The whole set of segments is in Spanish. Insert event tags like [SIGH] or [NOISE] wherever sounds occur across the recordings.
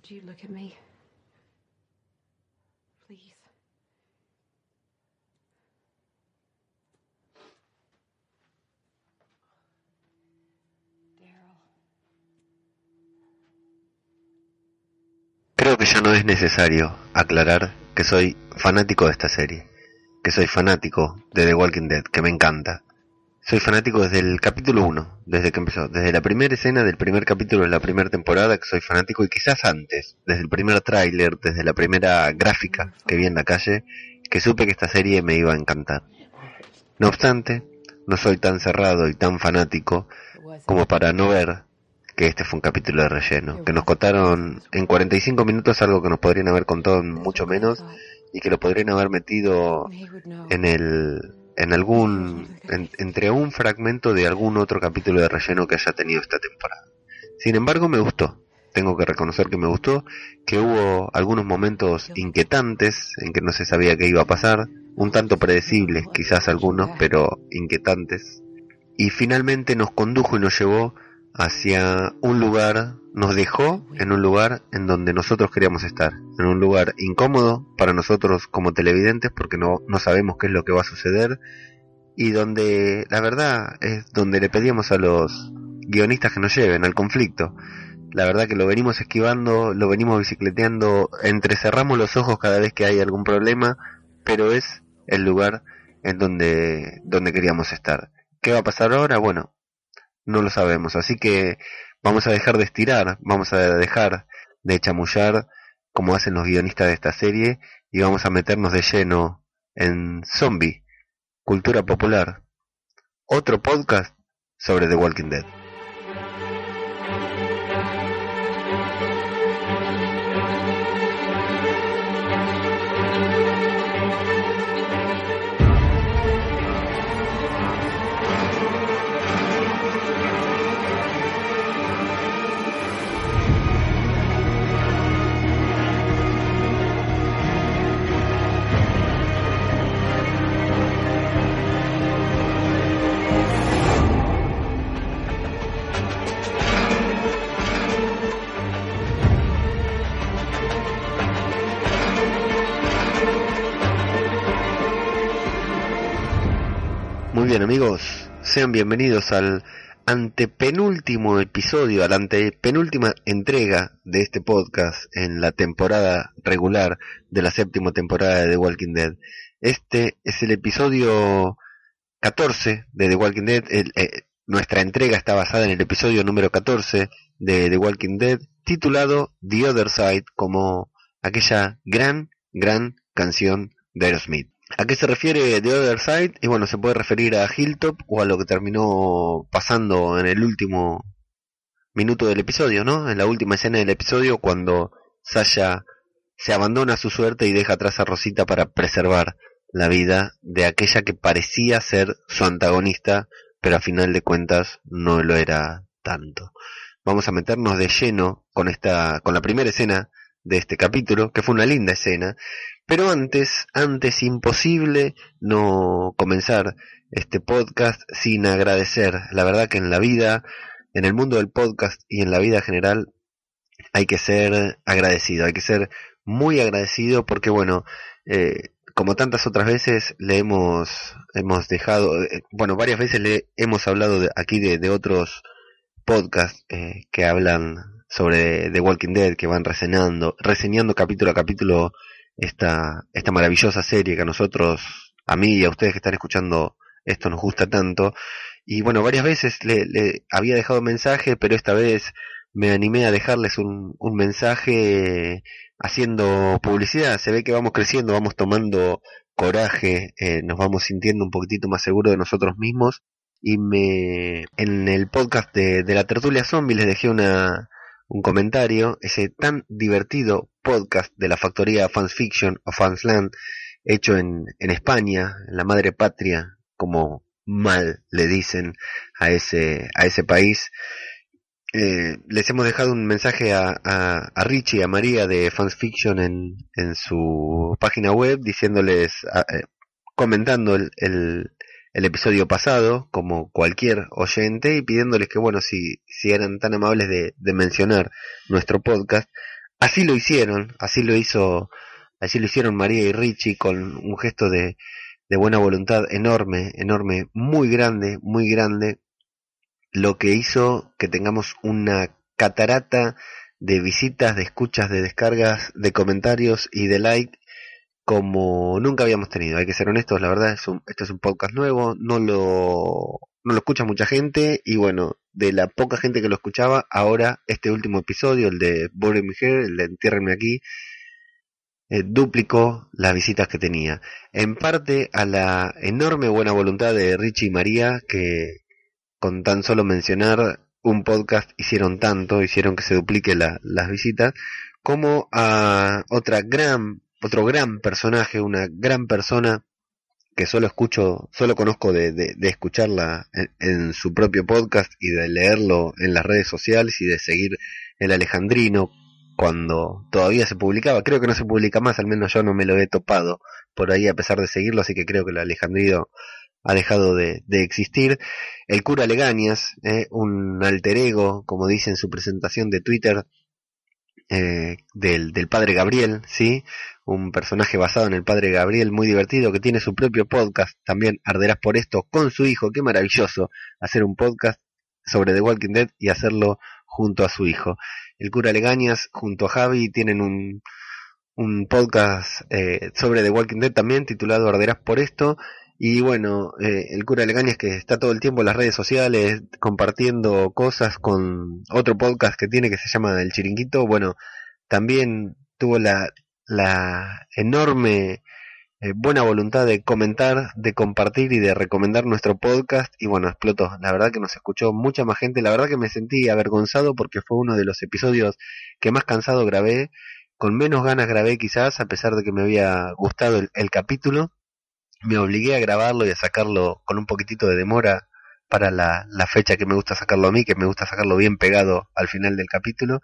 Would you look at me? Creo que ya no es necesario aclarar que soy fanático de esta serie, que soy fanático de The Walking Dead, que me encanta. Soy fanático desde el capítulo 1, desde que empezó, desde la primera escena del primer capítulo de la primera temporada que soy fanático y quizás antes, desde el primer tráiler, desde la primera gráfica que vi en la calle, que supe que esta serie me iba a encantar. No obstante, no soy tan cerrado y tan fanático como para no ver que este fue un capítulo de relleno, que nos contaron en 45 minutos algo que nos podrían haber contado mucho menos y que lo podrían haber metido en el en algún en- entre un fragmento de algún otro capítulo de relleno que haya tenido esta temporada. Sin embargo, me gustó. Tengo que reconocer que me gustó, que hubo algunos momentos inquietantes en que no se sabía qué iba a pasar, un tanto predecibles quizás algunos, pero inquietantes. Y finalmente nos condujo y nos llevó hacia un lugar, nos dejó en un lugar en donde nosotros queríamos estar, en un lugar incómodo para nosotros como televidentes porque no, no sabemos qué es lo que va a suceder y donde la verdad es donde le pedíamos a los guionistas que nos lleven al conflicto. La verdad que lo venimos esquivando, lo venimos bicicleteando, entrecerramos los ojos cada vez que hay algún problema, pero es el lugar en donde, donde queríamos estar. ¿Qué va a pasar ahora? Bueno, no lo sabemos, así que vamos a dejar de estirar, vamos a dejar de chamullar como hacen los guionistas de esta serie y vamos a meternos de lleno en Zombie, Cultura Popular, otro podcast sobre The Walking Dead. Bien amigos, sean bienvenidos al antepenúltimo episodio, a la antepenúltima entrega de este podcast en la temporada regular de la séptima temporada de The Walking Dead. Este es el episodio 14 de The Walking Dead. Eh, nuestra entrega está basada en el episodio número 14 de The Walking Dead, titulado The Other Side, como aquella gran, gran canción de Aerosmith. ¿A qué se refiere The Other Side? Y bueno, se puede referir a Hilltop o a lo que terminó pasando en el último minuto del episodio, ¿no? En la última escena del episodio cuando Sasha se abandona a su suerte y deja atrás a Rosita para preservar la vida de aquella que parecía ser su antagonista, pero a final de cuentas no lo era tanto. Vamos a meternos de lleno con esta, con la primera escena de este capítulo, que fue una linda escena, pero antes, antes imposible no comenzar este podcast sin agradecer. La verdad que en la vida, en el mundo del podcast y en la vida general, hay que ser agradecido, hay que ser muy agradecido porque bueno, eh, como tantas otras veces le hemos, hemos dejado, eh, bueno, varias veces le hemos hablado de- aquí de, de otros podcasts eh, que hablan sobre The Walking Dead, que van reseñando, reseñando capítulo a capítulo esta, esta maravillosa serie que a nosotros, a mí y a ustedes que están escuchando esto nos gusta tanto. Y bueno, varias veces le, le había dejado mensaje, pero esta vez me animé a dejarles un, un mensaje haciendo publicidad. Se ve que vamos creciendo, vamos tomando coraje, eh, nos vamos sintiendo un poquitito más seguros de nosotros mismos. Y me, en el podcast de, de la tertulia zombie les dejé una, un comentario, ese tan divertido podcast de la factoría Fans Fiction o Fansland, hecho en, en España, en la madre patria, como mal le dicen a ese, a ese país. Eh, les hemos dejado un mensaje a, a, Richie y a María de Fans Fiction en, en su página web diciéndoles, eh, comentando el, el, el episodio pasado, como cualquier oyente, y pidiéndoles que, bueno, si, si eran tan amables de, de mencionar nuestro podcast, así lo hicieron, así lo hizo, así lo hicieron María y Richie con un gesto de, buena voluntad enorme, enorme, muy grande, muy grande, lo que hizo que tengamos una catarata de visitas, de escuchas, de descargas, de comentarios y de like como nunca habíamos tenido. Hay que ser honestos, la verdad, es un, este es un podcast nuevo, no lo, no lo escucha mucha gente y bueno, de la poca gente que lo escuchaba, ahora este último episodio, el de Bury Me Here, el de aquí, eh, duplicó las visitas que tenía. En parte a la enorme buena voluntad de Richie y María, que con tan solo mencionar un podcast hicieron tanto, hicieron que se duplique la, las visitas, como a otra gran otro gran personaje, una gran persona que solo escucho, solo conozco de, de, escucharla en, su propio podcast y de leerlo en las redes sociales y de seguir el Alejandrino cuando todavía se publicaba. Creo que no se publica más, al menos yo no me lo he topado por ahí a pesar de seguirlo, así que creo que el Alejandrino ha dejado de, de existir. El cura Legañas, eh, un alter ego, como dice en su presentación de Twitter, eh, del, del padre Gabriel, ¿sí? Un personaje basado en el padre Gabriel, muy divertido, que tiene su propio podcast, también arderás por esto, con su hijo, qué maravilloso hacer un podcast sobre The Walking Dead y hacerlo junto a su hijo. El cura Legañas junto a Javi tienen un, un podcast eh, sobre The Walking Dead también titulado Arderás por esto y bueno, eh, el cura Legañas que está todo el tiempo en las redes sociales compartiendo cosas con otro podcast que tiene que se llama El Chiringuito. Bueno, también tuvo la, la enorme eh, buena voluntad de comentar, de compartir y de recomendar nuestro podcast. Y bueno, explotó. La verdad que nos escuchó mucha más gente. La verdad que me sentí avergonzado porque fue uno de los episodios que más cansado grabé. Con menos ganas grabé quizás, a pesar de que me había gustado el capítulo me obligué a grabarlo y a sacarlo con un poquitito de demora para la, fecha que me gusta sacarlo a mí, que me gusta sacarlo bien pegado al final del capítulo.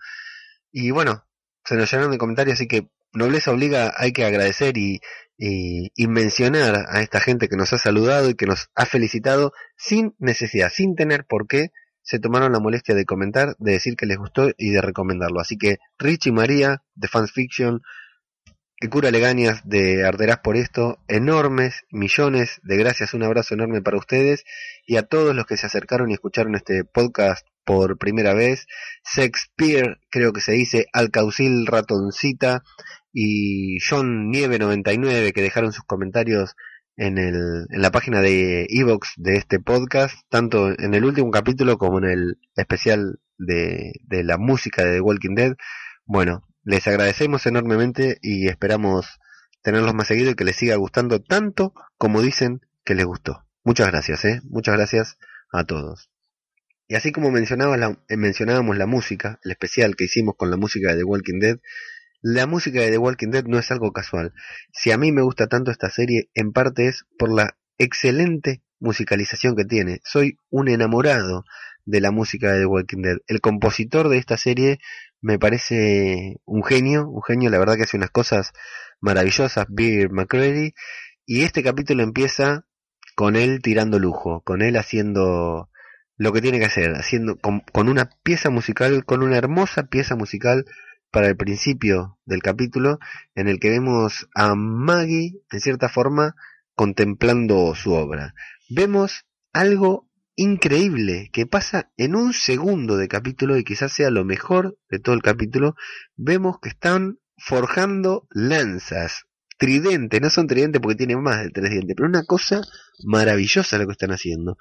Y bueno, se nos llenaron de comentarios, así que Nobleza Obliga hay que agradecer y, y, y, mencionar a esta gente que nos ha saludado y que nos ha felicitado sin necesidad, sin tener por qué, se tomaron la molestia de comentar, de decir que les gustó y de recomendarlo. Así que Rich y María de Fans Fiction, que cura Legañas de Arderás por esto, enormes, millones de gracias, un abrazo enorme para ustedes y a todos los que se acercaron y escucharon este podcast por primera vez, Shakespeare, creo que se dice, Alcaucil Ratoncita y John Nieve 99 que dejaron sus comentarios en, el, en la página de Evox de este podcast, tanto en el último capítulo como en el especial de, de la música de The Walking Dead. Bueno, les agradecemos enormemente y esperamos tenerlos más seguido y que les siga gustando tanto como dicen que les gustó. Muchas gracias, ¿eh? Muchas gracias a todos. Y así como la, eh, mencionábamos la música, el especial que hicimos con la música de The Walking Dead, la música de The Walking Dead no es algo casual. Si a mí me gusta tanto esta serie, en parte es por la excelente musicalización que tiene. Soy un enamorado de la música de The Walking Dead. El compositor de esta serie me parece un genio, un genio, la verdad que hace unas cosas maravillosas, Bill McCready, y este capítulo empieza con él tirando lujo, con él haciendo lo que tiene que hacer, haciendo con, con una pieza musical, con una hermosa pieza musical para el principio del capítulo, en el que vemos a Maggie, en cierta forma, contemplando su obra. Vemos algo increíble que pasa en un segundo de capítulo y quizás sea lo mejor de todo el capítulo, vemos que están forjando lanzas, tridente, no son tridentes porque tienen más de tres dientes, pero una cosa maravillosa lo que están haciendo.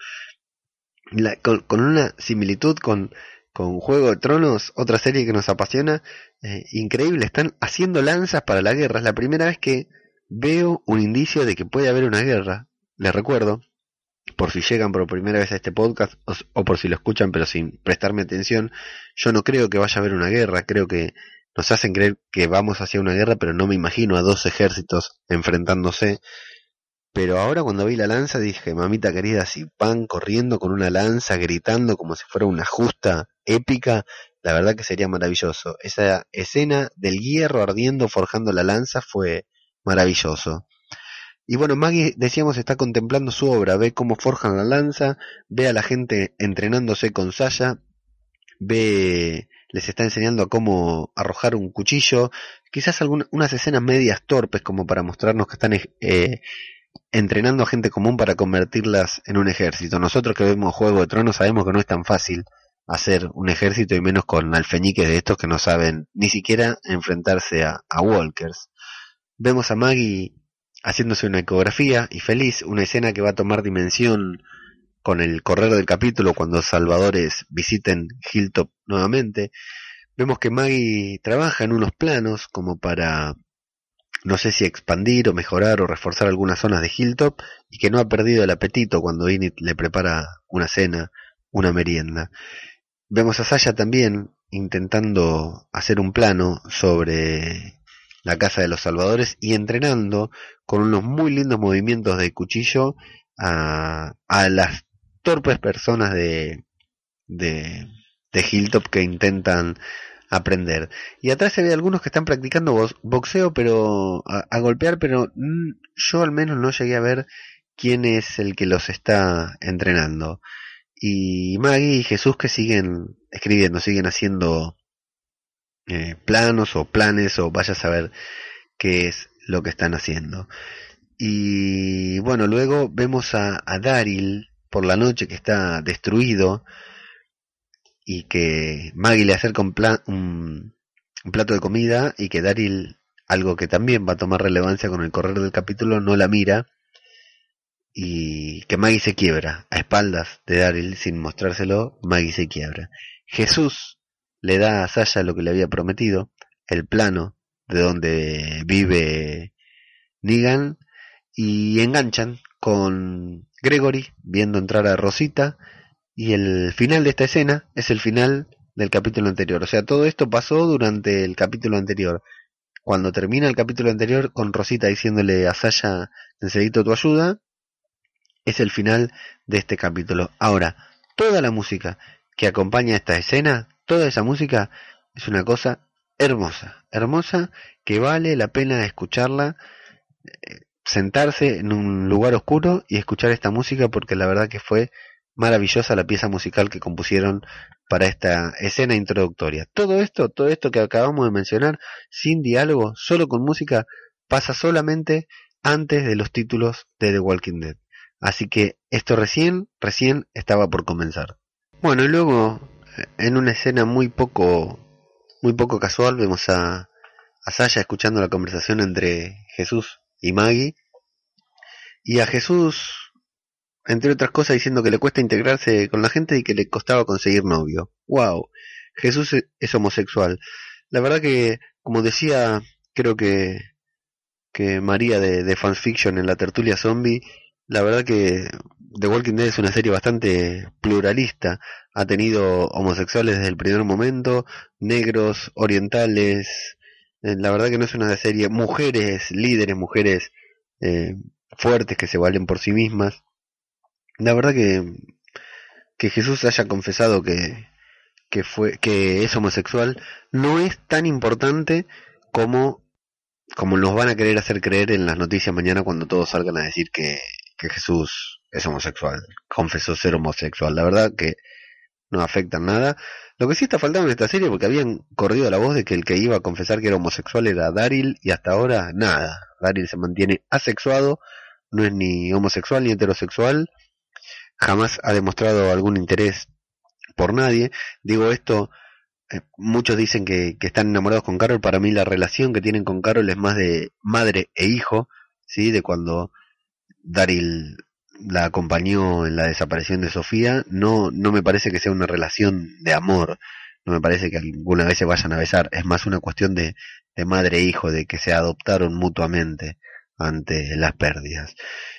con, una similitud con, con Juego de Tronos, otra serie que nos apasiona, eh, increíble, están haciendo lanzas para la guerra. Es la primera vez que veo un indicio de que puede haber una guerra. Les recuerdo, por si llegan por primera vez a este podcast o, por si lo escuchan pero sin prestarme atención, yo no creo que vaya a haber una guerra, creo que nos hacen creer que vamos hacia una guerra, pero no me imagino a dos ejércitos enfrentándose. Pero ahora cuando vi la lanza dije, mamita querida, si van corriendo con una lanza, gritando como si fuera una justa épica, la verdad que sería maravilloso. Esa escena del hierro ardiendo forjando la lanza fue maravilloso. Y bueno, Maggie, decíamos, está contemplando su obra, ve cómo forjan la lanza, ve a la gente entrenándose con Sasha, ve les está enseñando a cómo arrojar un cuchillo, quizás algunas escenas medias torpes como para mostrarnos que están eh, entrenando a gente común para convertirlas en un ejército. Nosotros que vemos Juego de Tronos sabemos que no es tan fácil hacer un ejército y menos con alfeñiques de estos que no saben ni siquiera enfrentarse a, a walkers. Vemos a Maggie haciéndose una ecografía y feliz, una escena que va a tomar dimensión con el correr del capítulo cuando salvadores visiten Hilltop nuevamente. Vemos que Maggie trabaja en unos planos como para no sé si expandir o mejorar o reforzar algunas zonas de Hilltop y que no ha perdido el apetito cuando Init le prepara una cena, una merienda. Vemos a Sasha también intentando hacer un plano sobre la casa de los salvadores y entrenando con unos muy lindos movimientos de cuchillo a, a las torpes personas de, de, Hilltop que intentan aprender. Y atrás se ve algunos que están practicando boxeo, pero a, golpear, pero yo al menos no llegué a ver quién es el que los está entrenando. Y Maggie y Jesús que siguen escribiendo, siguen haciendo eh, planos o planes o vaya a saber qué es lo que están haciendo. Y bueno, luego vemos a, a Daryl por la noche que está destruido y que Maggie le acerca un, un, plato de comida y que Daryl, algo que también va a tomar relevancia con el correr del capítulo, no la mira y que Maggie se quiebra a espaldas de Daryl sin mostrárselo, Maggie se quiebra. Jesús le da a Sasha lo que le había prometido, el plano de donde vive Negan y enganchan con Gregory viendo entrar a Rosita y el final de esta escena es el final del capítulo anterior. O sea, todo esto pasó durante el capítulo anterior. Cuando termina el capítulo anterior con Rosita diciéndole a Sasha, necesito tu ayuda, es el final de este capítulo. Ahora, toda la música que acompaña esta escena, toda esa música es una cosa hermosa, hermosa que vale la pena escucharla, eh, sentarse en un lugar oscuro y escuchar esta música porque la verdad que fue maravillosa la pieza musical que compusieron para esta escena introductoria. Todo esto, todo esto que acabamos de mencionar, sin diálogo, solo con música, pasa solamente antes de los títulos de The Walking Dead. Así que esto recién, recién estaba por comenzar. Bueno, y luego, en una escena muy poco, muy poco casual, vemos a, a Sasha escuchando la conversación entre Jesús y Maggie, y a Jesús entre otras cosas diciendo que le cuesta integrarse con la gente y que le costaba conseguir novio. ¡Wow! Jesús e-, es homosexual. La verdad que, como decía, creo que, que María de, de Fanfiction en la tertulia zombie, la verdad que The Walking Dead es una serie bastante pluralista. Ha tenido homosexuales desde el primer momento, negros, orientales. Eh, la verdad que no es una serie, mujeres líderes, mujeres eh, fuertes que se valen por sí mismas la verdad que, que Jesús haya confesado que, que, fue, que es homosexual no es tan importante como, como nos van a querer hacer creer en las noticias mañana cuando todos salgan a decir que, que Jesús es homosexual, confesó ser homosexual. La verdad que no afecta nada. Lo que sí está faltando en esta serie, porque habían corrido la voz de que el que iba a confesar que era homosexual era Daryl, y hasta ahora nada. Daryl se mantiene asexuado, no es ni homosexual ni heterosexual, jamás ha demostrado algún interés por nadie. Digo esto, eh, muchos dicen que, que, están enamorados con Carol, para mí la relación que tienen con Carol es más de madre e hijo, ¿sí? De cuando Daryl la acompañó en la desaparición de Sofía, no, no me parece que sea una relación de amor, no me parece que alguna vez se vayan a besar, es más una cuestión de, de madre e hijo, de que se adoptaron mutuamente ante las pérdidas.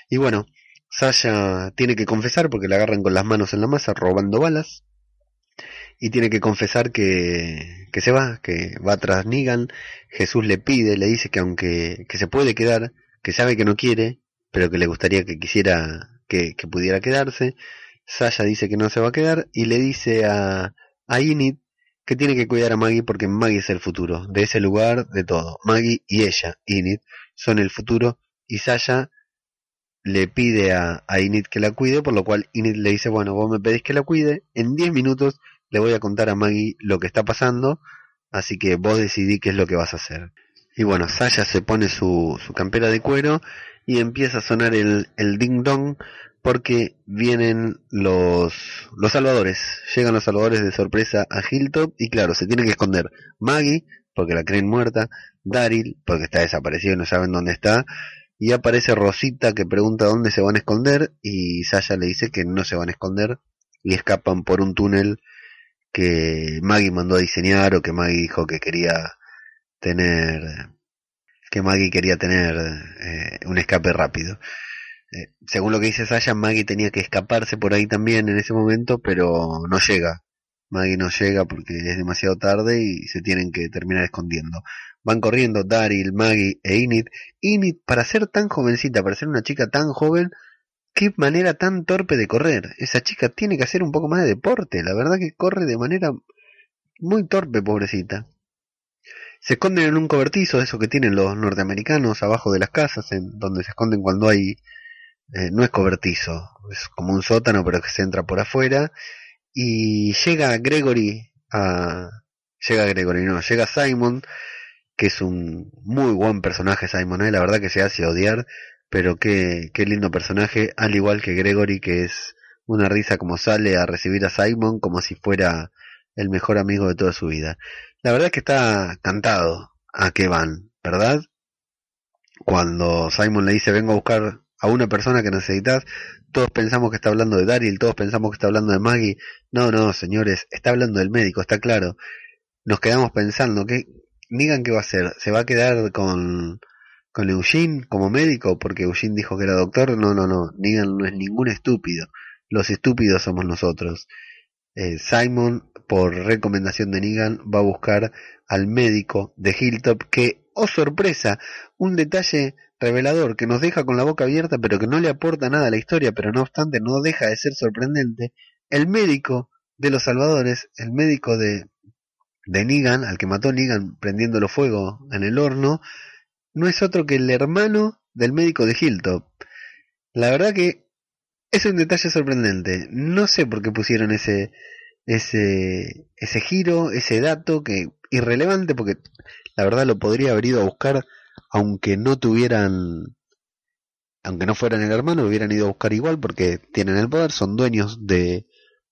Y bueno, Sasha tiene que confesar porque la agarran con las manos en la masa robando balas. Y tiene que confesar que, que se va, que va tras Negan. Jesús le pide, le dice que aunque que se puede quedar, que sabe que no quiere, pero que le gustaría que quisiera que, pudiera quedarse. Sasha dice que no se va a quedar y le dice a, a Init que tiene que cuidar a Maggie porque Maggie es el futuro, de ese lugar, de todo. Maggie y ella, Init, son el futuro y Sasha le pide a, a, Init que la cuide, por lo cual Init le dice, bueno, vos me pedís que la cuide, en 10 minutos le voy a contar a Maggie lo que está pasando, así que vos decidí qué es lo que vas a hacer. Y bueno, Sasha se pone su, su campera de cuero y empieza a sonar el, el ding dong porque vienen los, los salvadores. Llegan los salvadores de sorpresa a Hilltop y claro, se tienen que esconder. Maggie, porque la creen muerta, Daryl, porque está desaparecido y no saben dónde está, y aparece Rosita que pregunta dónde se van a esconder y Sasha le dice que no se van a esconder y escapan por un túnel que Maggie mandó a diseñar o que Maggie dijo que quería tener que Maggie quería tener eh, un escape rápido. Eh, según lo que dice Sasha, Maggie tenía que escaparse por ahí también en ese momento, pero no llega. Maggie no llega porque es demasiado tarde y se tienen que terminar escondiendo. Van corriendo Daryl, Maggie e Init. Init, para ser tan jovencita, para ser una chica tan joven, qué manera tan torpe de correr. Esa chica tiene que hacer un poco más de deporte. La verdad que corre de manera muy torpe, pobrecita. Se esconden en un cobertizo, eso que tienen los norteamericanos abajo de las casas, en donde se esconden cuando hay eh, no es cobertizo, es como un sótano pero que se entra por afuera y llega Gregory a llega Gregory no, llega Simon que es un muy buen personaje Simon, ¿eh? la verdad que se hace odiar, pero qué, qué lindo personaje, al igual que Gregory que es una risa como sale a recibir a Simon como si fuera el mejor amigo de toda su vida. La verdad que está cantado a qué van, ¿verdad? Cuando Simon le dice vengo a buscar a una persona que necesitas, todos pensamos que está hablando de Daryl, todos pensamos que está hablando de Maggie. No, no, señores, está hablando del médico, está claro. Nos quedamos pensando que digan qué va a hacer, se va a quedar con con Eugene como médico porque Eugene dijo que era doctor. No, no, no, Negan no es ningún estúpido. Los estúpidos somos nosotros. Eh, Simon, por recomendación de Negan, va a buscar al médico de Hilltop que, oh sorpresa, un detalle revelador que nos deja con la boca abierta pero que no le aporta nada a la historia, pero no obstante no deja de ser sorprendente, el médico de los salvadores, el médico de, de Negan, al que mató Negan prendiéndolo fuego en el horno, no es otro que el hermano del médico de Hilltop. La verdad que es un detalle sorprendente. No sé por qué pusieron ese, ese, ese giro, ese dato que irrelevante porque la verdad lo podría haber ido a buscar aunque no tuvieran, aunque no fueran el hermano, hubieran ido a buscar igual porque tienen el poder, son dueños de,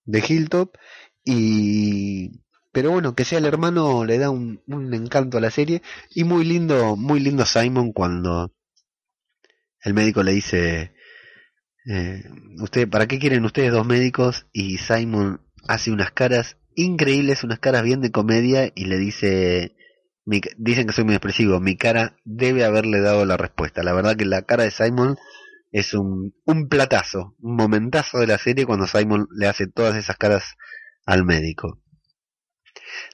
de Hilltop y pero bueno, que sea el hermano le da un, un encanto a la serie y muy lindo, muy lindo Simon cuando el médico le dice eh, usted, ¿para qué quieren ustedes dos médicos? Y Simon hace unas caras increíbles, unas caras bien de comedia y le dice dicen que soy muy expresivo, mi cara debe haberle dado la respuesta. La verdad que la cara de Simon es un, platazo, un momentazo de la serie cuando Simon le hace todas esas caras al médico.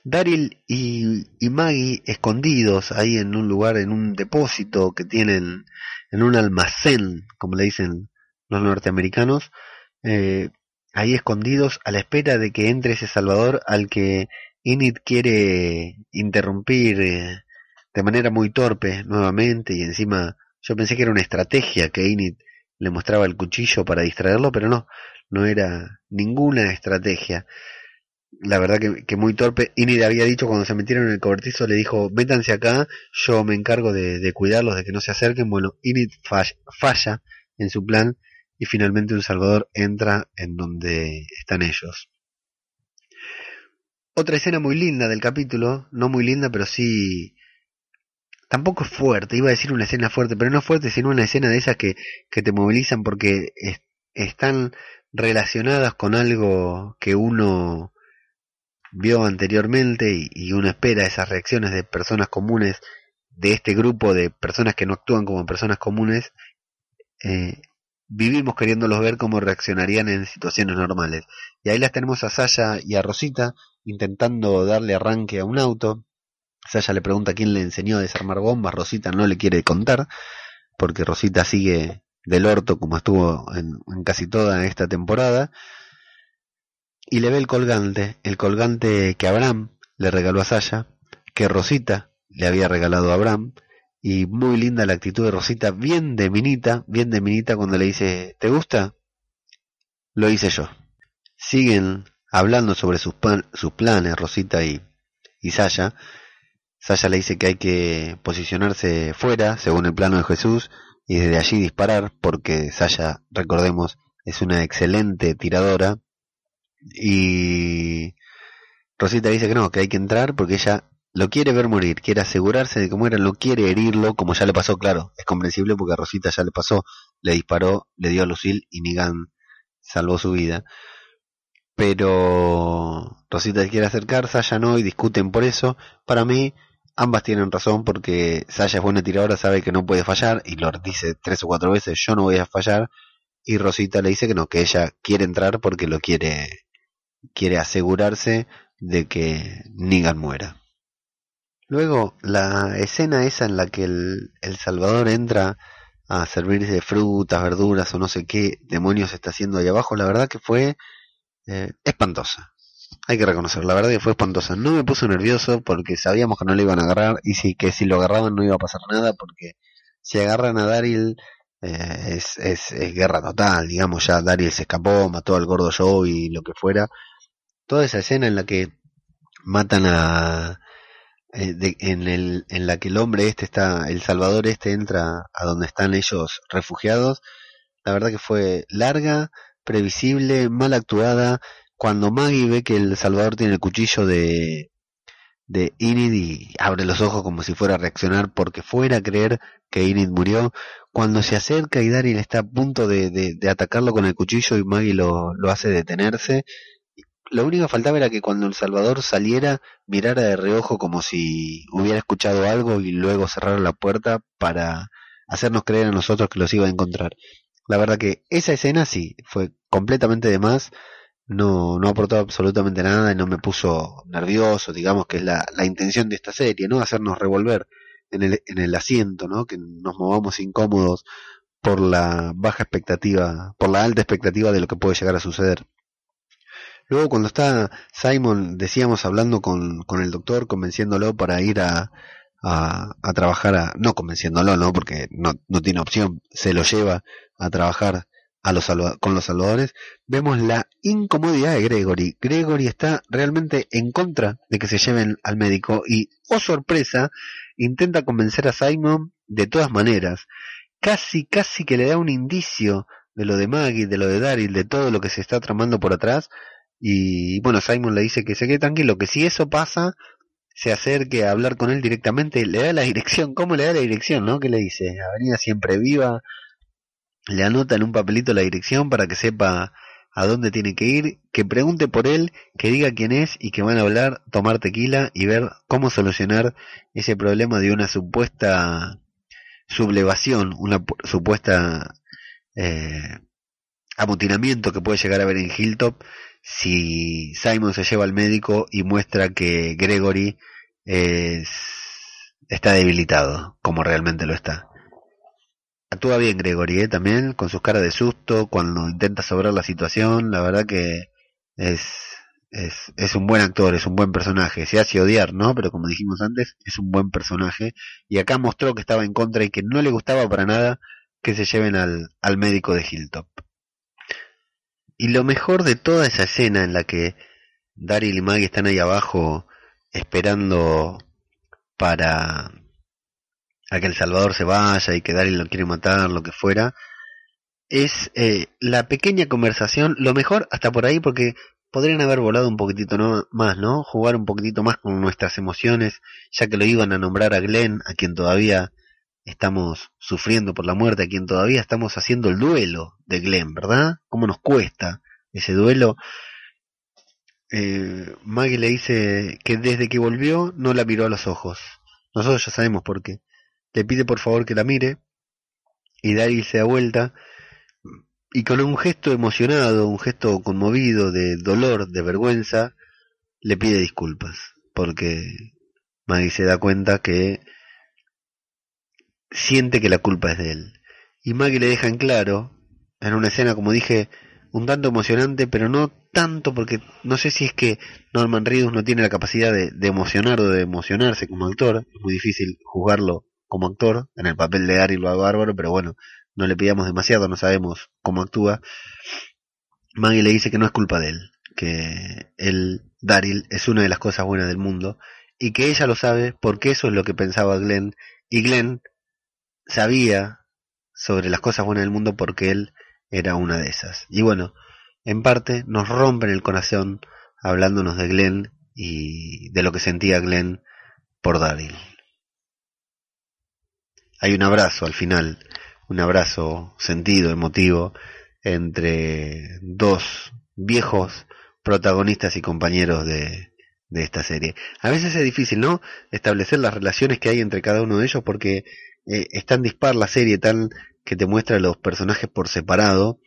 Daryl y, y, Maggie escondidos ahí en un lugar, en un depósito que tienen, en un almacén, como le dicen los norteamericanos, eh, ahí escondidos a la espera de que entre ese Salvador al que Init quiere interrumpir eh, de manera muy torpe nuevamente y encima yo pensé que era una estrategia que Init le mostraba el cuchillo para distraerlo, pero no, no era ninguna estrategia. La verdad que, muy torpe. Init había dicho cuando se metieron en el cobertizo, le dijo, métanse acá, yo me encargo de, cuidarlos, de que no se acerquen. Bueno, Init falla en su plan y finalmente un Salvador entra en donde están ellos. Otra escena muy linda del capítulo, no muy linda, pero sí... Tampoco es fuerte, iba a decir una escena fuerte, pero no fuerte, sino una escena de esas que, que te movilizan porque están relacionadas con algo que uno vio anteriormente y, y, uno espera esas reacciones de personas comunes, de este grupo de personas que no actúan como personas comunes, eh, vivimos queriéndolos ver cómo reaccionarían en situaciones normales. Y ahí las tenemos a Saya y a Rosita intentando darle arranque a un auto. Saya le pregunta quién le enseñó a desarmar bombas, Rosita no le quiere contar, porque Rosita sigue del orto como estuvo en, casi toda esta temporada. Y le ve el colgante, el colgante que Abraham le regaló a Saya, que Rosita le había regalado a Abraham, y muy linda la actitud de Rosita, bien de minita, bien de minita cuando le dice, ¿te gusta? Lo hice yo. Siguen hablando sobre sus, sus planes, Rosita y, y Saya. Saya le dice que hay que posicionarse fuera, según el plano de Jesús, y desde allí disparar, porque Saya, recordemos, es una excelente tiradora. Y Rosita dice que no, que hay que entrar porque ella lo quiere ver morir, quiere asegurarse de que muera, no quiere herirlo, como ya le pasó, claro, es comprensible porque Rosita ya le pasó, le disparó, le dio a Lucille y Nigan salvó su vida. Pero Rosita quiere acercar, Saya no, y discuten por eso. Para mí, ambas tienen razón porque Saya es buena tiradora, sabe que no puede fallar y lo dice tres o cuatro veces, yo no voy a fallar. Y Rosita le dice que no, que ella quiere entrar porque lo quiere, quiere asegurarse de que Nigan muera. Luego, la escena esa en la que el, el Salvador entra a servirse frutas, verduras o no sé qué demonios está haciendo ahí abajo, la verdad que fue eh, espantosa. Hay que reconocerlo, la verdad que fue espantosa. No me puso nervioso porque sabíamos que no le iban a agarrar y si, que si lo agarraban no iba a pasar nada porque si agarran a Daryl eh, es, es, es, guerra total, digamos, ya Daryl se escapó, mató al gordo Joe y lo que fuera. Toda esa escena en la que matan a, eh, en, el, en la que el hombre este está, el Salvador este entra a donde están ellos refugiados, la verdad que fue larga, previsible, mal actuada. Cuando Maggie ve que el Salvador tiene el cuchillo de, de Inid y abre los ojos como si fuera a reaccionar porque fuera a creer que Inid murió, cuando se acerca y Daryl está a punto de, de, de atacarlo con el cuchillo y Maggie lo, lo hace detenerse, lo único que faltaba era que cuando El Salvador saliera, mirara de reojo como si hubiera escuchado algo y luego cerrara la puerta para hacernos creer a nosotros que los iba a encontrar. La verdad que esa escena sí, fue completamente de más, no, no aportó absolutamente nada y no me puso nervioso, digamos que es la, la intención de esta serie, ¿no? Hacernos revolver en el, en el asiento, ¿no? Que nos movamos incómodos por la baja expectativa, por la alta expectativa de lo que puede llegar a suceder. Luego cuando está Simon, decíamos, hablando con, con el doctor, convenciéndolo para ir a, a, a trabajar, a, no convenciéndolo, ¿no? Porque no, no tiene opción, se lo lleva a trabajar a los con los salvadores, vemos la incomodidad de Gregory. Gregory está realmente en contra de que se lleven al médico y, oh sorpresa, intenta convencer a Simon de todas maneras. Casi, casi que le da un indicio de lo de Maggie, de lo de Daryl, de todo lo que se está tramando por atrás, y bueno, Simon le dice que se quede tranquilo, que si eso pasa, se acerque a hablar con él directamente, le da la dirección, [LAUGHS] ¿cómo le da la dirección, no? ¿Qué le dice? Avenida Siempre Viva, le anota en un papelito la dirección para que sepa a dónde tiene que ir, que pregunte por él, que diga quién es y que van a hablar, tomar tequila y ver cómo solucionar ese problema de una supuesta sublevación, una supuesta eh, amotinamiento que puede llegar a haber en Hilltop si Simon se lleva al médico y muestra que Gregory es, está debilitado, como realmente lo está. Actúa bien Gregory, ¿eh? también, con sus caras de susto, cuando intenta sobrar la situación, la verdad que es, es, es un buen actor, es un buen personaje, se hace odiar, ¿no? Pero como dijimos antes, es un buen personaje, y acá mostró que estaba en contra y que no le gustaba para nada que se lleven al, al médico de Hilltop. Y lo mejor de toda esa escena en la que Daryl y Maggie están ahí abajo esperando para a que el Salvador se vaya y que Daryl lo quiere matar, lo que fuera, es eh, la pequeña conversación, lo mejor hasta por ahí porque podrían haber volado un poquitito no, más, ¿no? Jugar un poquitito más con nuestras emociones, ya que lo iban a nombrar a Glenn, a quien todavía estamos sufriendo por la muerte, a quien todavía estamos haciendo el duelo de Glenn, ¿verdad? ¿Cómo nos cuesta ese duelo? Eh, Maggie le dice que desde que volvió no la miró a los ojos. Nosotros ya sabemos por qué. Le pide por favor que la mire y Daryl se da vuelta y con un gesto emocionado, un gesto conmovido de dolor, de vergüenza, le pide disculpas porque Maggie se da cuenta que siente que la culpa es de él. Y Maggie le deja en claro, en una escena, como dije, un tanto emocionante, pero no tanto porque no sé si es que Norman Reedus no tiene la capacidad de, emocionar o de emocionarse como actor. Es muy difícil juzgarlo como actor en el papel de Gary lo bárbaro, pero bueno, no le pidamos demasiado, no sabemos cómo actúa. Maggie le dice que no es culpa de él, que el Daryl es una de las cosas buenas del mundo y que ella lo sabe porque eso es lo que pensaba Glenn y Glenn sabía sobre las cosas buenas del mundo porque él era una de esas. Y bueno, en parte nos rompen el corazón hablándonos de Glenn y de lo que sentía Glenn por Daryl. Hay un abrazo al final, un abrazo sentido, emotivo, entre dos viejos protagonistas y compañeros de, de esta serie. A veces es difícil, ¿no? Establecer las relaciones que hay entre cada uno de ellos porque eh, es tan dispar la serie, tan que te muestra los personajes por separado,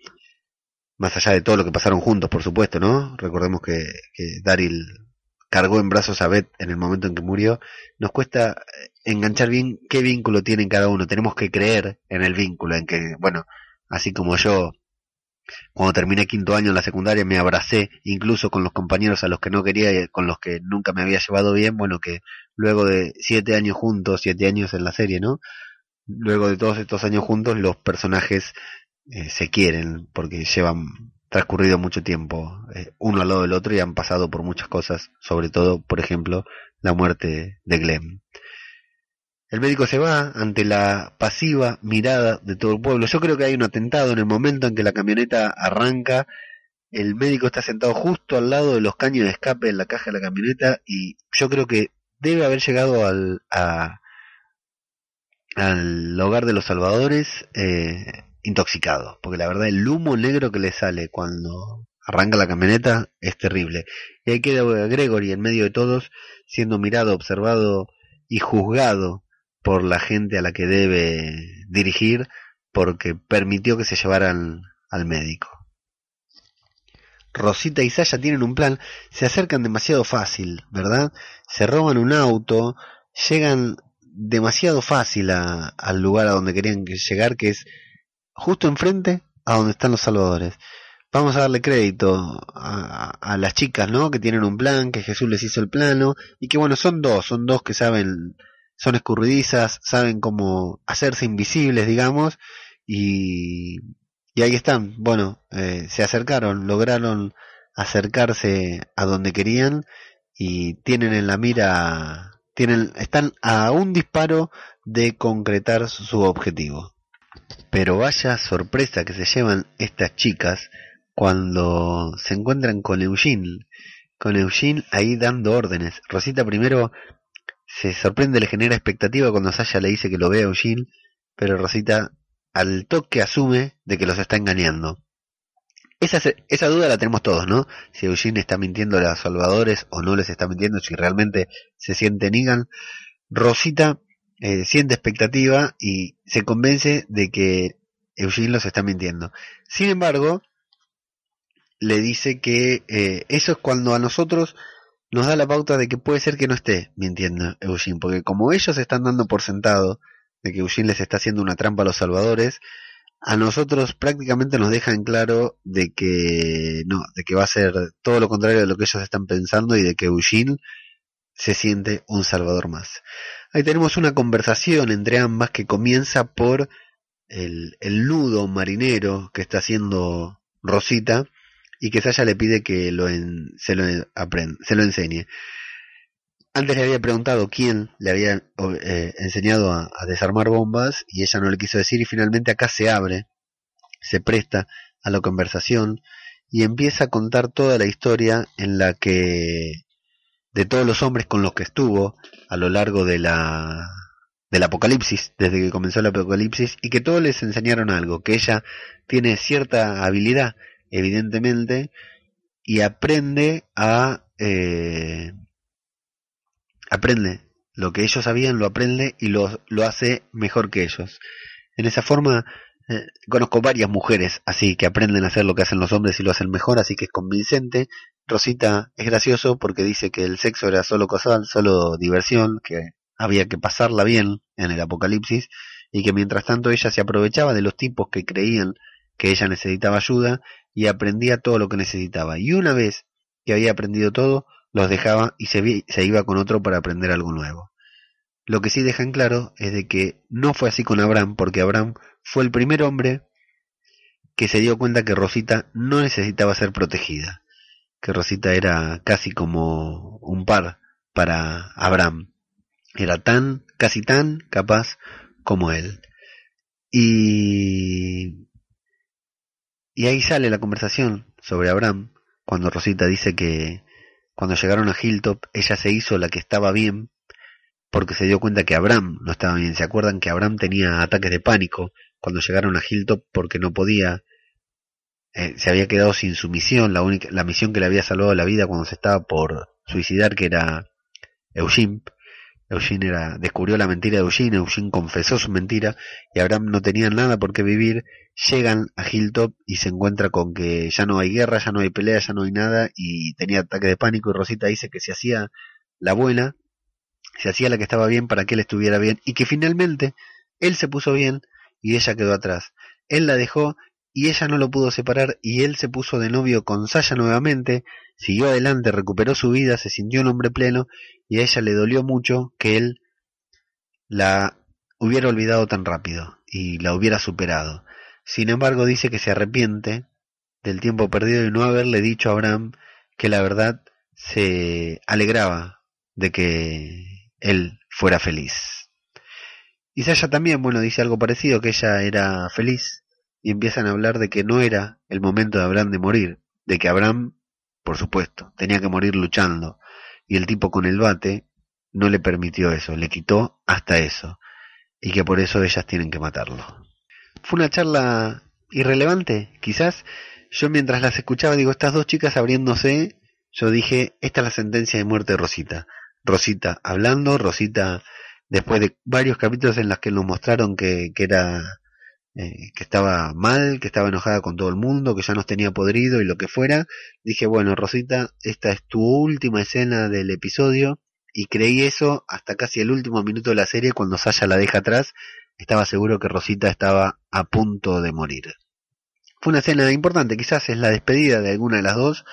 más allá de todo lo que pasaron juntos, por supuesto, ¿no? Recordemos que, que Daryl cargó en brazos a Beth en el momento en que murió, nos cuesta eh, enganchar bien qué vínculo tienen cada uno. Tenemos que creer en el vínculo, en que, bueno, así como yo cuando terminé quinto año en la secundaria me abracé incluso con los compañeros a los que no quería y con los que nunca me había llevado bien, bueno, que luego de siete años juntos, siete años en la serie, ¿no? Luego de todos estos años juntos, los personajes eh, se quieren porque llevan transcurrido mucho tiempo eh, uno al lado del otro y han pasado por muchas cosas, sobre todo, por ejemplo, la muerte de Glenn. El médico se va ante la pasiva mirada de todo el pueblo. Yo creo que hay un atentado en el momento en que la camioneta arranca. El médico está sentado justo al lado de los caños de escape en la caja de la camioneta y yo creo que debe haber llegado al, al hogar de los salvadores eh, intoxicado, porque la verdad el humo negro que le sale cuando arranca la camioneta es terrible. Y ahí queda Gregory en medio de todos, siendo mirado, observado y juzgado por la gente a la que debe dirigir porque permitió que se llevaran al médico. Rosita y Sasha tienen un plan, se acercan demasiado fácil, ¿verdad? Se roban un auto, llegan demasiado fácil al lugar a donde querían llegar, que es justo enfrente a donde están los salvadores. Vamos a darle crédito a, a, las chicas, ¿no? Que tienen un plan, que Jesús les hizo el plano, y que bueno, son dos, son dos que saben son escurridizas, saben cómo hacerse invisibles, digamos, y, y ahí están. Bueno, eh, se acercaron, lograron acercarse a donde querían y tienen en la mira, tienen, están a un disparo de concretar su objetivo. Pero vaya sorpresa que se llevan estas chicas cuando se encuentran con Eugene, con Eugene ahí dando órdenes. Rosita primero se sorprende, le genera expectativa cuando Sasha le dice que lo ve a Eugene, pero Rosita al toque asume de que los está engañando. Esa, esa duda la tenemos todos, ¿no? Si Eugene está mintiendo a los salvadores o no les está mintiendo, si realmente se siente Negan. Rosita eh, siente expectativa y se convence de que Eugene los está mintiendo. Sin embargo, le dice que eh, eso es cuando a nosotros nos da la pauta de que puede ser que no esté mintiendo Eugene, porque como ellos están dando por sentado de que Eugene les está haciendo una trampa a los salvadores, a nosotros prácticamente nos dejan claro de que no, de que va a ser todo lo contrario de lo que ellos están pensando y de que Eugene se siente un salvador más. Ahí tenemos una conversación entre ambas que comienza por el, el nudo marinero que está haciendo Rosita y que Sasha le pide que lo se, lo se lo enseñe. Antes le había preguntado quién le había eh, enseñado a, desarmar bombas y ella no le quiso decir y finalmente acá se abre, se presta a la conversación y empieza a contar toda la historia en la que de todos los hombres con los que estuvo a lo largo de la del apocalipsis, desde que comenzó el apocalipsis, y que todos les enseñaron algo, que ella tiene cierta habilidad evidentemente, y aprende a... Eh, aprende lo que ellos sabían, lo aprende y lo, lo hace mejor que ellos. En esa forma, eh, conozco varias mujeres así que aprenden a hacer lo que hacen los hombres y lo hacen mejor, así que es convincente. Rosita es gracioso porque dice que el sexo era solo cosal, solo diversión, que había que pasarla bien en el apocalipsis y que mientras tanto ella se aprovechaba de los tipos que creían que ella necesitaba ayuda y aprendía todo lo que necesitaba. Y una vez que había aprendido todo, los dejaba y se, iba con otro para aprender algo nuevo. Lo que sí dejan claro es de que no fue así con Abraham, porque Abraham fue el primer hombre que se dio cuenta que Rosita no necesitaba ser protegida, que Rosita era casi como un par para Abraham. Era tan, casi tan capaz como él. Y, y ahí sale la conversación sobre Abraham, cuando Rosita dice que cuando llegaron a Hilltop ella se hizo la que estaba bien porque se dio cuenta que Abraham no estaba bien. ¿Se acuerdan que Abraham tenía ataques de pánico cuando llegaron a Hilltop porque no podía, eh, se había quedado sin su misión, la única, la misión que le había salvado la vida cuando se estaba por suicidar, que era Eugene. Eugene era, descubrió la mentira de Eugene, Eugene confesó su mentira y Abraham no tenía nada por qué vivir. Llegan a Hilltop y se encuentra con que ya no hay guerra, ya no hay pelea, ya no hay nada y tenía ataque de pánico y Rosita dice que se hacía la buena se hacía la que estaba bien para que él estuviera bien y que finalmente él se puso bien y ella quedó atrás. Él la dejó y ella no lo pudo separar y él se puso de novio con Sasha nuevamente, siguió adelante, recuperó su vida, se sintió un hombre pleno y a ella le dolió mucho que él la hubiera olvidado tan rápido y la hubiera superado. Sin embargo, dice que se arrepiente del tiempo perdido y no haberle dicho a Abraham que la verdad se alegraba de que él fuera feliz. Y Sasha también, bueno, dice algo parecido, que ella era feliz, y empiezan a hablar de que no era el momento de Abraham de morir, de que Abraham, por supuesto, tenía que morir luchando, y el tipo con el bate no le permitió eso, le quitó hasta eso, y que por eso ellas tienen que matarlo. Fue una charla irrelevante, quizás. Yo mientras las escuchaba, digo, estas dos chicas abriéndose, yo dije, esta es la sentencia de muerte de Rosita. Rosita hablando, Rosita después de varios capítulos en los que nos mostraron que, que era eh, que estaba mal, que estaba enojada con todo el mundo, que ya nos tenía podrido y lo que fuera, dije, bueno, Rosita, esta es tu última escena del episodio y creí eso hasta casi el último minuto de la serie cuando Sasha la deja atrás, estaba seguro que Rosita estaba a punto de morir. Fue una escena importante, quizás es la despedida de alguna de las dos,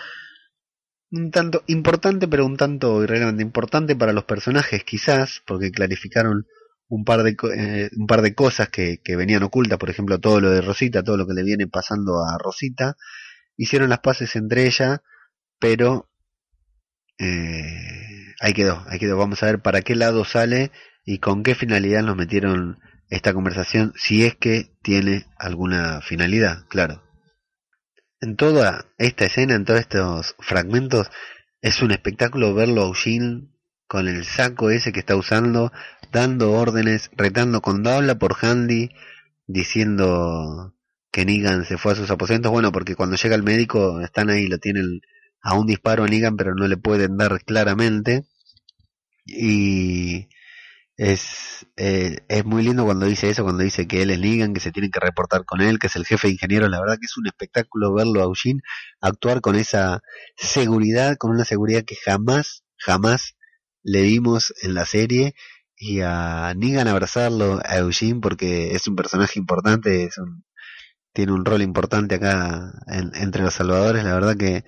un tanto importante, pero un tanto irrelevante. Importante para los personajes, quizás, porque clarificaron un par de, eh, un par de cosas que, que venían ocultas, por ejemplo, todo lo de Rosita, todo lo que le viene pasando a Rosita. Hicieron las paces entre ella, pero eh, ahí quedó, ahí quedó. Vamos a ver para qué lado sale y con qué finalidad nos metieron esta conversación, si es que tiene alguna finalidad, claro en toda esta escena, en todos estos fragmentos, es un espectáculo verlo a Eugene con el saco ese que está usando, dando órdenes, retando con Dabla por Handy, diciendo que Negan se fue a sus aposentos. Bueno, porque cuando llega el médico están ahí, lo tienen a un disparo a Negan, pero no le pueden dar claramente. Y es, eh, es muy lindo cuando dice eso, cuando dice que él es Negan, que se tienen que reportar con él, que es el jefe de ingenieros. La verdad que es un espectáculo verlo a Eugene actuar con esa seguridad, con una seguridad que jamás, jamás le vimos en la serie. Y a Negan abrazarlo a Eugene porque es un personaje importante, es un, tiene un rol importante acá entre los salvadores. La verdad que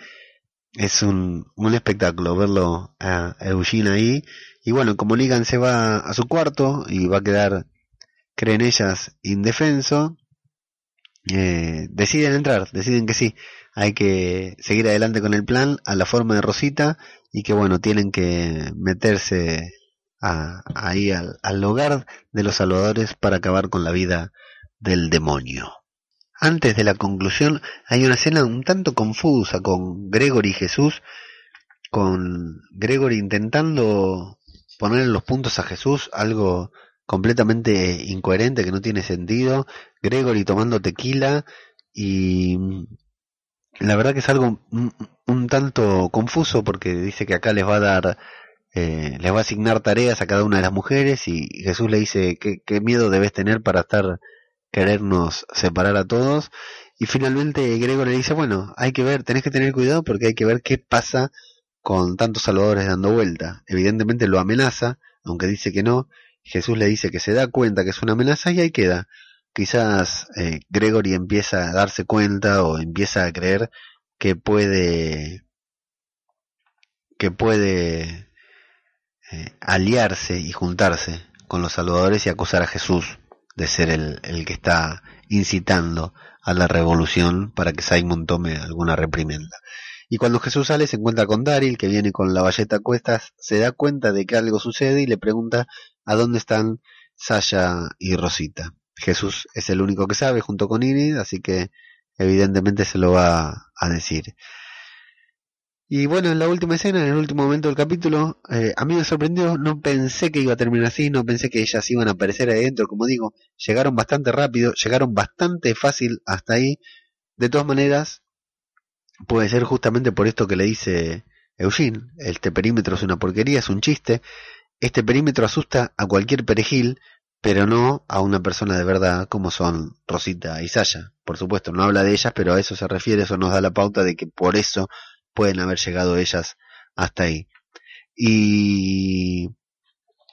es un, un espectáculo verlo a Eugene ahí y bueno, como Negan se va a su cuarto y va a quedar, creen ellas, indefenso, eh, deciden entrar, deciden que sí, hay que seguir adelante con el plan a la forma de Rosita y que bueno, tienen que meterse ahí al, al hogar de los salvadores para acabar con la vida del demonio. Antes de la conclusión hay una escena un tanto confusa con Gregory y Jesús, con Gregory intentando poner en los puntos a Jesús algo completamente incoherente que no tiene sentido. Gregory tomando tequila y la verdad que es algo un, tanto confuso porque dice que acá les va a dar, eh, les va a asignar tareas a cada una de las mujeres y Jesús le dice qué, qué miedo debes tener para estar querernos separar a todos y finalmente Gregory le dice bueno hay que ver tenés que tener cuidado porque hay que ver qué pasa con tantos salvadores dando vuelta. Evidentemente lo amenaza, aunque dice que no. Jesús le dice que se da cuenta que es una amenaza y ahí queda. Quizás eh, Gregory empieza a darse cuenta o empieza a creer que puede que puede eh, aliarse y juntarse con los salvadores y acusar a Jesús de ser el, el que está incitando a la revolución para que Simon tome alguna reprimenda. Y cuando Jesús sale se encuentra con Daryl, que viene con la valleta a cuestas, se da cuenta de que algo sucede y le pregunta a dónde están Sasha y Rosita. Jesús es el único que sabe junto con Irid, así que evidentemente se lo va a decir. Y bueno, en la última escena, en el último momento del capítulo, eh, a mí me sorprendió, no pensé que iba a terminar así, no pensé que ellas iban a aparecer ahí dentro, como digo, llegaron bastante rápido, llegaron bastante fácil hasta ahí. De todas maneras, puede ser justamente por esto que le dice Eugene, este perímetro es una porquería, es un chiste, este perímetro asusta a cualquier perejil, pero no a una persona de verdad como son Rosita y Sasha. Por supuesto, no habla de ellas, pero a eso se refiere, eso nos da la pauta de que por eso pueden haber llegado ellas hasta ahí. Y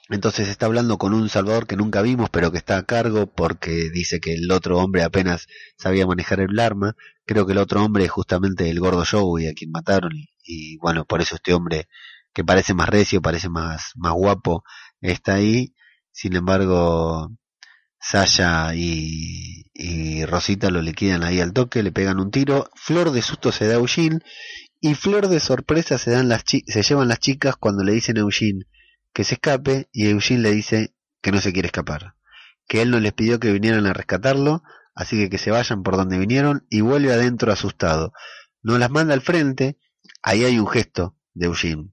entonces está hablando con un Salvador que nunca vimos, pero que está a cargo porque dice que el otro hombre apenas sabía manejar el arma. Creo que el otro hombre es justamente el gordo Joey a quien mataron y, bueno, por eso este hombre que parece más recio, parece más, más guapo, está ahí. Sin embargo, Sasha y, Rosita lo liquidan ahí al toque, le pegan un tiro. Flor de susto se da a Eugene y flor de sorpresa se, dan las se llevan las chicas cuando le dicen a Eugene que se escape y Eugene le dice que no se quiere escapar, que él no les pidió que vinieran a rescatarlo, así que que se vayan por donde vinieron y vuelve adentro asustado. No las manda al frente, ahí hay un gesto de Eugene.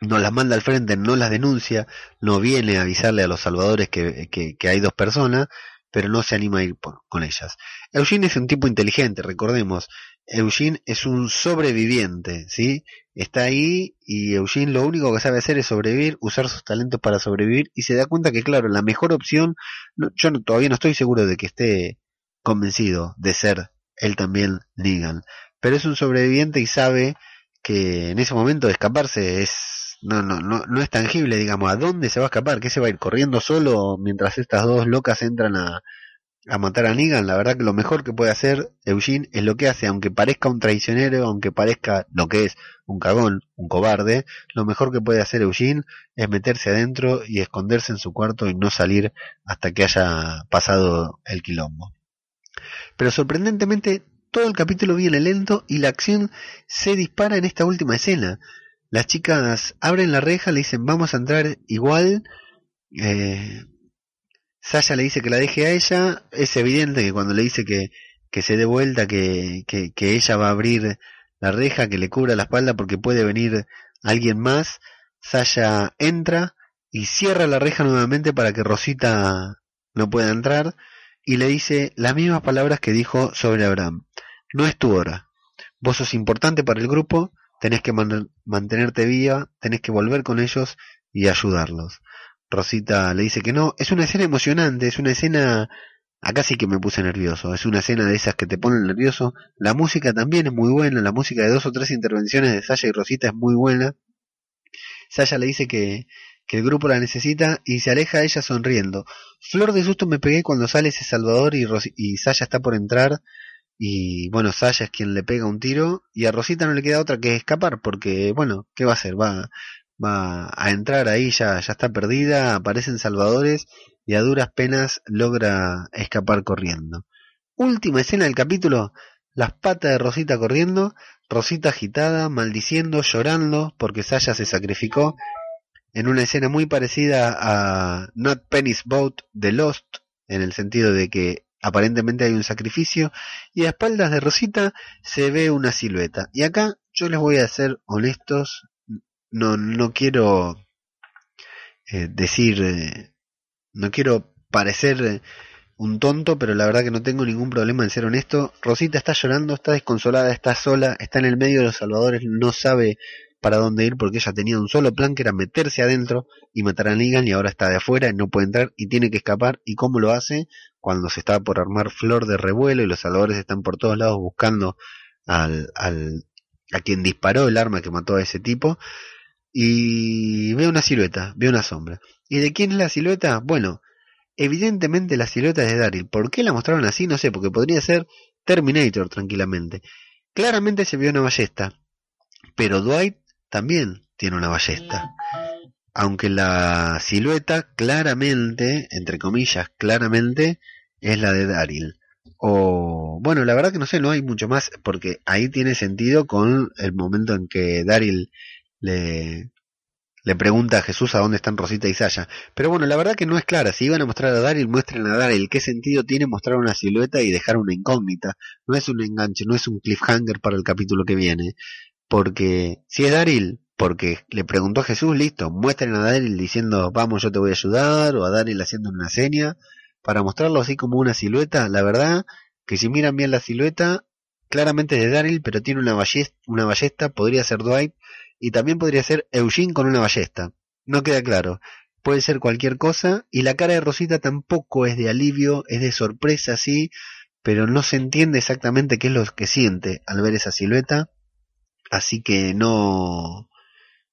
No las manda al frente, no las denuncia, no viene a avisarle a los salvadores que, que, hay dos personas, pero no se anima a ir con ellas. Eugene es un tipo inteligente, recordemos, Eugene es un sobreviviente, ¿sí? Está ahí y Eugene lo único que sabe hacer es sobrevivir, usar sus talentos para sobrevivir y se da cuenta que, claro, la mejor opción, yo todavía no estoy seguro de que esté convencido de ser él también Negan, pero es un sobreviviente y sabe que en ese momento escaparse es no, no, no, no es tangible, digamos, ¿a dónde se va a escapar? ¿Qué se va a ir corriendo solo mientras estas dos locas entran a, a matar a Negan, la verdad que lo mejor que puede hacer Eugene es lo que hace, aunque parezca un traicionero, aunque parezca lo que es un cagón, un cobarde, lo mejor que puede hacer Eugene es meterse adentro y esconderse en su cuarto y no salir hasta que haya pasado el quilombo. Pero sorprendentemente todo el capítulo viene lento y la acción se dispara en esta última escena. Las chicas abren la reja, le dicen vamos a entrar igual, eh, le dice que la deje a ella, es evidente que cuando le dice que, que se dé vuelta, que, que, que ella va a abrir la reja, que le cubra la espalda porque puede venir alguien más, Sasha entra y cierra la reja nuevamente para que Rosita no pueda entrar y le dice las mismas palabras que dijo sobre Abraham. No es tu hora. Vos sos importante para el grupo, tenés que mantenerte viva, tenés que volver con ellos y ayudarlos. Rosita le dice que no. Es una escena emocionante, es una escena... Acá sí que me puse nervioso. Es una escena de esas que te ponen nervioso. La música también es muy buena. La música de dos o tres intervenciones de Sasha y Rosita es muy buena. Sasha le dice que, que el grupo la necesita y se aleja ella sonriendo. Flor de susto me pegué cuando sale ese Salvador y, y Sasha está por entrar. Y bueno, Sasha es quien le pega un tiro. Y a Rosita no le queda otra que escapar. Porque, bueno, ¿qué va a hacer? Va, va a entrar ahí, ya, ya está perdida, aparecen salvadores y a duras penas logra escapar corriendo. Última escena del capítulo, las patas de Rosita corriendo, Rosita agitada, maldiciendo, llorando porque Saya se sacrificó en una escena muy parecida a Not Penny's Boat de Lost, en el sentido de que aparentemente hay un sacrificio y a espaldas de Rosita se ve una silueta. Y acá yo les voy a ser honestos, no, no quiero eh, decir, eh, no quiero parecer eh, un tonto, pero la verdad que no tengo ningún problema en ser honesto. Rosita está llorando, está desconsolada, está sola, está en el medio de los salvadores, no sabe para dónde ir porque ella tenía un solo plan que era meterse adentro y matar a Negan y ahora está de afuera y no puede entrar y tiene que escapar. ¿Y cómo lo hace? Cuando se está por armar flor de revuelo y los salvadores están por todos lados buscando al, al, a quien disparó el arma que mató a ese tipo y veo una silueta, veo una sombra. ¿Y de quién es la silueta? Bueno, evidentemente la silueta es de Daryl. ¿Por qué la mostraron así? No sé, porque podría ser Terminator tranquilamente. Claramente se vio una ballesta, pero Dwight también tiene una ballesta. Aunque la silueta claramente, entre comillas, claramente, es la de Daryl. O bueno, la verdad que no sé, no hay mucho más, porque ahí tiene sentido con el momento en que Daryl le, pregunta a Jesús a dónde están Rosita y Saya. Pero bueno, la verdad que no es clara. Si iban a mostrar a Daryl, muestren a Daryl. ¿Qué sentido tiene mostrar una silueta y dejar una incógnita? No es un enganche, no es un cliffhanger para el capítulo que viene. Porque si es Daryl, porque le preguntó a Jesús, listo, muestren a Daryl diciendo, vamos, yo te voy a ayudar, o a Daryl haciendo una seña, para mostrarlo así como una silueta, la verdad que si miran bien la silueta, claramente es de Daryl, pero tiene una ballesta, una ballesta, podría ser Dwight, y también podría ser Eugene con una ballesta. No queda claro. Puede ser cualquier cosa, y la cara de Rosita tampoco es de alivio, es de sorpresa, sí, pero no se entiende exactamente qué es lo que siente al ver esa silueta, así que no,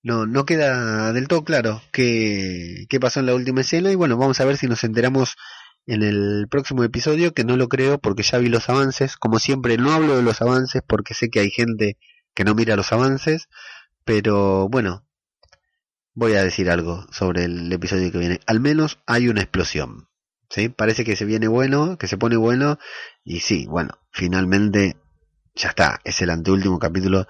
no, no queda del todo claro qué, qué pasó en la última escena, y bueno, vamos a ver si nos enteramos en el próximo episodio, que no lo creo porque ya vi los avances. Como siempre, no hablo de los avances porque sé que hay gente que no mira los avances, pero bueno, voy a decir algo sobre el episodio que viene. Al menos hay una explosión. ¿sí? Parece que se viene bueno, que se pone bueno, y sí, bueno, finalmente ya está, es el anteúltimo capítulo.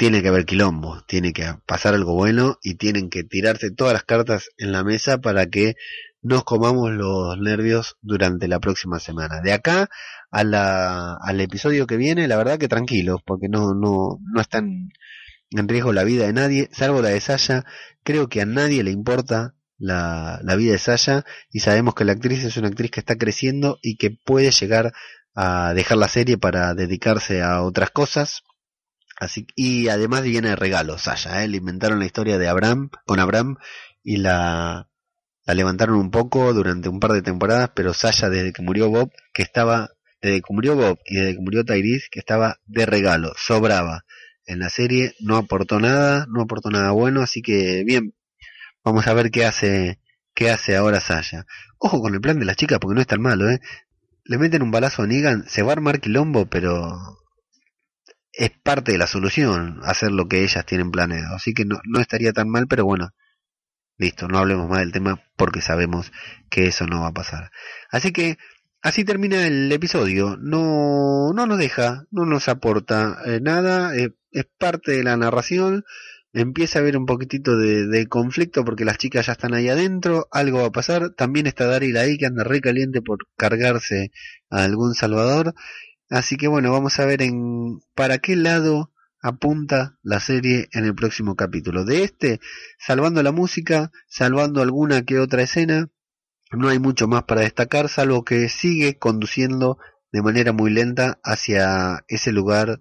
Tiene que haber quilombo, tiene que pasar algo bueno y tienen que tirarse todas las cartas en la mesa para que nos comamos los nervios durante la próxima semana. De acá al episodio que viene, la verdad que tranquilos, porque no, no, no están en riesgo la vida de nadie, salvo la de Sasha. Creo que a nadie le importa la, la vida de Sasha y sabemos que la actriz es una actriz que está creciendo y que puede llegar a dejar la serie para dedicarse a otras cosas. Así, y además viene de regalo Sasha, ¿eh? le inventaron la historia de Abraham, con Abraham, y la, la levantaron un poco durante un par de temporadas, pero Sasha desde que murió Bob, que estaba, desde que murió Bob y desde que murió Tyrese, que estaba de regalo, sobraba en la serie, no aportó nada, no aportó nada bueno, así que bien, vamos a ver qué hace, qué hace ahora Sasha. Ojo con el plan de las chicas porque no es tan malo, eh. Le meten un balazo a Negan, se va a armar quilombo, pero es parte de la solución hacer lo que ellas tienen planeado. Así que no, no estaría tan mal, pero bueno, Listo, no hablemos más del tema porque sabemos que eso no va a pasar. Así que así termina el episodio. No, no nos deja, no nos aporta eh, nada. Eh, es parte de la narración. Empieza a haber un poquitito de, conflicto porque las chicas ya están ahí adentro. Algo va a pasar. También está Daryl ahí que anda re caliente por cargarse a algún salvador. Así que bueno, vamos a ver en para qué lado apunta la serie en el próximo capítulo. De este, salvando la música, salvando alguna que otra escena, no hay mucho más para destacar, salvo que sigue conduciendo de manera muy lenta hacia ese lugar,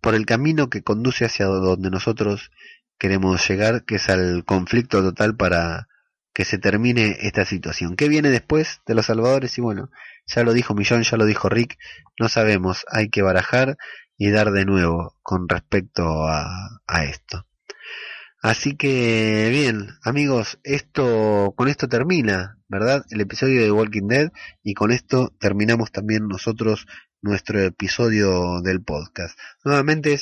por el camino que conduce hacia donde nosotros queremos llegar, que es al conflicto total para que se termine esta situación. ¿Qué viene después de los salvadores? Y bueno, ya lo dijo Millón, ya lo dijo Rick, no sabemos, hay que barajar y dar de nuevo con respecto a, a esto. Así que bien, amigos, esto con esto termina, ¿verdad? El episodio de Walking Dead y con esto terminamos también nosotros nuestro episodio del podcast. Nuevamente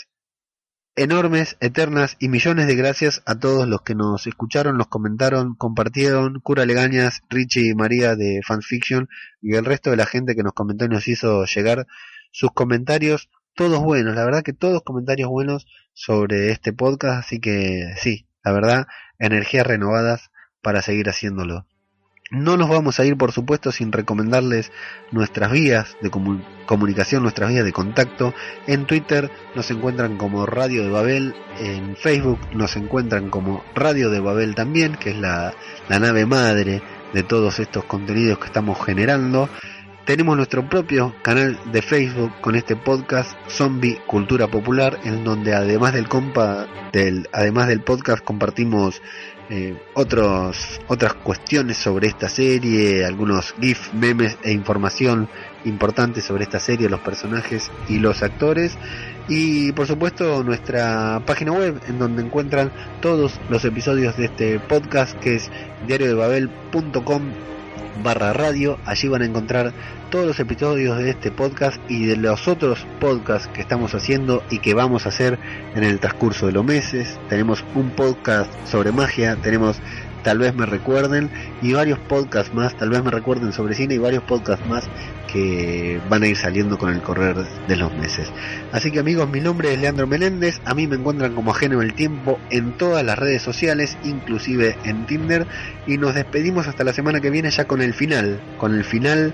enormes, eternas y millones de gracias a todos los que nos escucharon, nos comentaron, compartieron, Cura Legañas, Richie y María de Fanfiction y el resto de la gente que nos comentó y nos hizo llegar sus comentarios todos buenos, la verdad que todos comentarios buenos sobre este podcast, así que sí, la verdad, energías renovadas para seguir haciéndolo. No nos vamos a ir, por supuesto, sin recomendarles nuestras vías de comunicación, nuestras vías de contacto. En Twitter nos encuentran como Radio de Babel, en Facebook nos encuentran como Radio de Babel también, que es la, nave madre de todos estos contenidos que estamos generando. Tenemos nuestro propio canal de Facebook con este podcast Zombie Cultura Popular, en donde además del compa, del, además del podcast compartimos eh, otros, otras cuestiones sobre esta serie, algunos GIF, memes e información importante sobre esta serie, los personajes y los actores. Y por supuesto nuestra página web en donde encuentran todos los episodios de este podcast que es diariodebabel.com barra radio. Allí van a encontrar todos los episodios de este podcast y de los otros podcasts que estamos haciendo y que vamos a hacer en el transcurso de los meses. Tenemos un podcast sobre magia, tenemos tal vez me recuerden, y varios podcasts más, tal vez me recuerden sobre cine y varios podcasts más que van a ir saliendo con el correr de los meses. Así que amigos, mi nombre es Leandro Menéndez, a mí me encuentran como ajeno el tiempo en todas las redes sociales, inclusive en Tinder, y nos despedimos hasta la semana que viene ya con el final, con el final,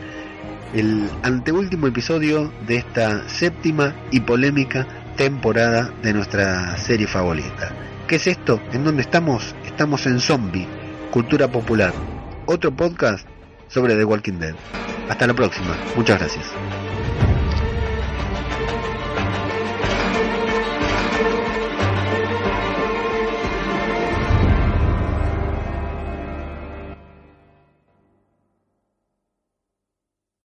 el anteúltimo episodio de esta séptima y polémica temporada de nuestra serie favorita. ¿Qué es esto? ¿En dónde estamos? Estamos en Zombie, Cultura Popular, otro podcast sobre The Walking Dead. Hasta la próxima, muchas gracias.